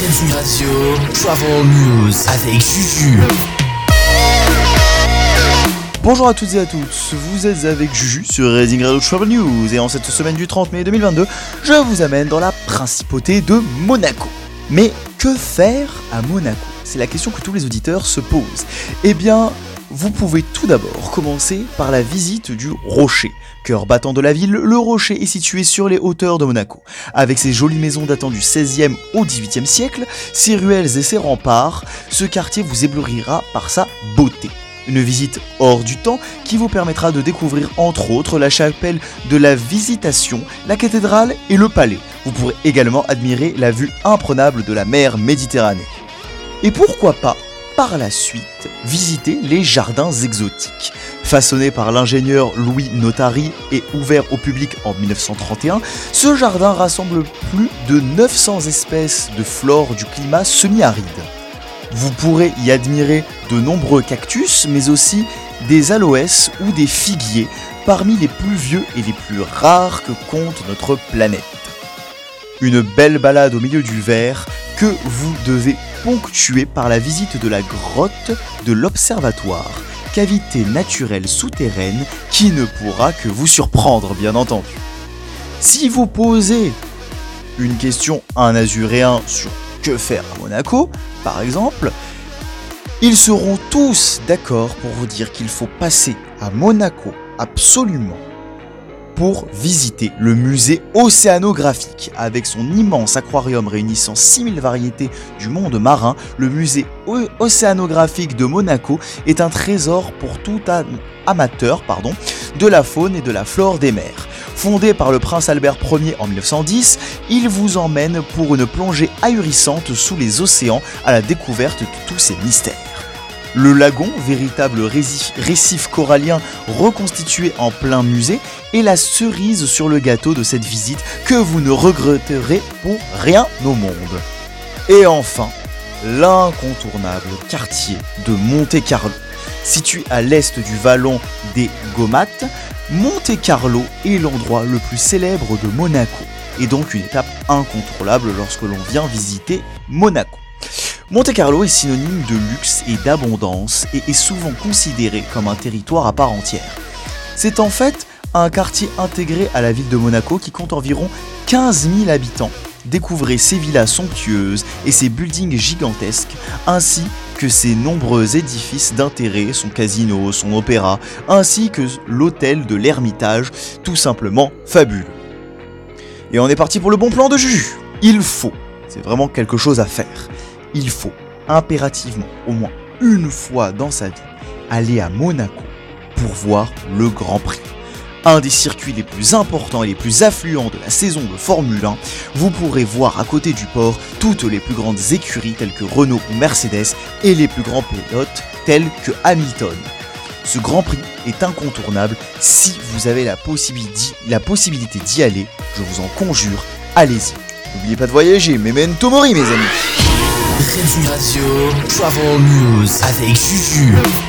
Radio, Travel News avec Juju. Bonjour à toutes et à tous, vous êtes avec Juju sur Racing Radio Travel News et en cette semaine du 30 mai 2022, je vous amène dans la principauté de Monaco. Mais que faire à Monaco? C'est la question que tous les auditeurs se posent. Eh bien, vous pouvez tout d'abord commencer par la visite du Rocher. Cœur battant de la ville, le Rocher est situé sur les hauteurs de Monaco. Avec ses jolies maisons datant du 16e au 18e siècle, ses ruelles et ses remparts, ce quartier vous éblouira par sa beauté. Une visite hors du temps qui vous permettra de découvrir entre autres la chapelle de la Visitation, la cathédrale et le palais. Vous pourrez également admirer la vue imprenable de la mer Méditerranée. Et pourquoi pas par la suite visiter les jardins exotiques. Façonné par l'ingénieur Louis Notari et ouvert au public en 1931, ce jardin rassemble plus de 900 espèces de flore du climat semi-aride. Vous pourrez y admirer de nombreux cactus, mais aussi des aloès ou des figuiers, parmi les plus vieux et les plus rares que compte notre planète. Une belle balade au milieu du verre que vous devez ponctuer par la visite de la grotte de l'Observatoire, cavité naturelle souterraine qui ne pourra que vous surprendre bien entendu. Si vous posez une question à un Azuréen sur que faire à Monaco, par exemple, ils seront tous d'accord pour vous dire qu'il faut passer à Monaco absolument pour visiter le musée océanographique. Avec son immense aquarium réunissant 6000 variétés du monde marin, le musée océanographique de Monaco est un trésor pour tout amateur de la faune et de la flore des mers. Fondé par le prince Albert Ier en 1910, il vous emmène pour une plongée ahurissante sous les océans à la découverte de tous ces mystères. Le lagon, véritable récif corallien reconstitué en plein musée, est la cerise sur le gâteau de cette visite que vous ne regretterez pour rien au monde. Et enfin, l'incontournable quartier de Monte Carlo. Situé à l'est du vallon des Gomates, Monte Carlo est l'endroit le plus célèbre de Monaco et donc une étape incontrôlable lorsque l'on vient visiter Monaco. Monte Carlo est synonyme de luxe et d'abondance et est souvent considéré comme un territoire à part entière. C'est en fait un quartier intégré à la ville de Monaco qui compte environ 15 000 habitants. Découvrez ses villas somptueuses et ses buildings gigantesques, ainsi que ses nombreux édifices d'intérêt, son casino, son opéra, ainsi que l'hôtel de l'Ermitage, tout simplement fabuleux. Et on est parti pour le bon plan de Juju. Il faut, c'est vraiment quelque chose à faire il faut impérativement, au moins une fois dans sa vie, aller à Monaco pour voir le Grand Prix. Un des circuits les plus importants et les plus affluents de la saison de Formule 1, vous pourrez voir à côté du port toutes les plus grandes écuries telles que Renault ou Mercedes et les plus grands pilotes tels que Hamilton. Ce Grand Prix est incontournable si vous avez la possibilité d'y aller, je vous en conjure, allez-y. N'oubliez pas de voyager, memento mori mes amis Radio, Travel News avec Juju.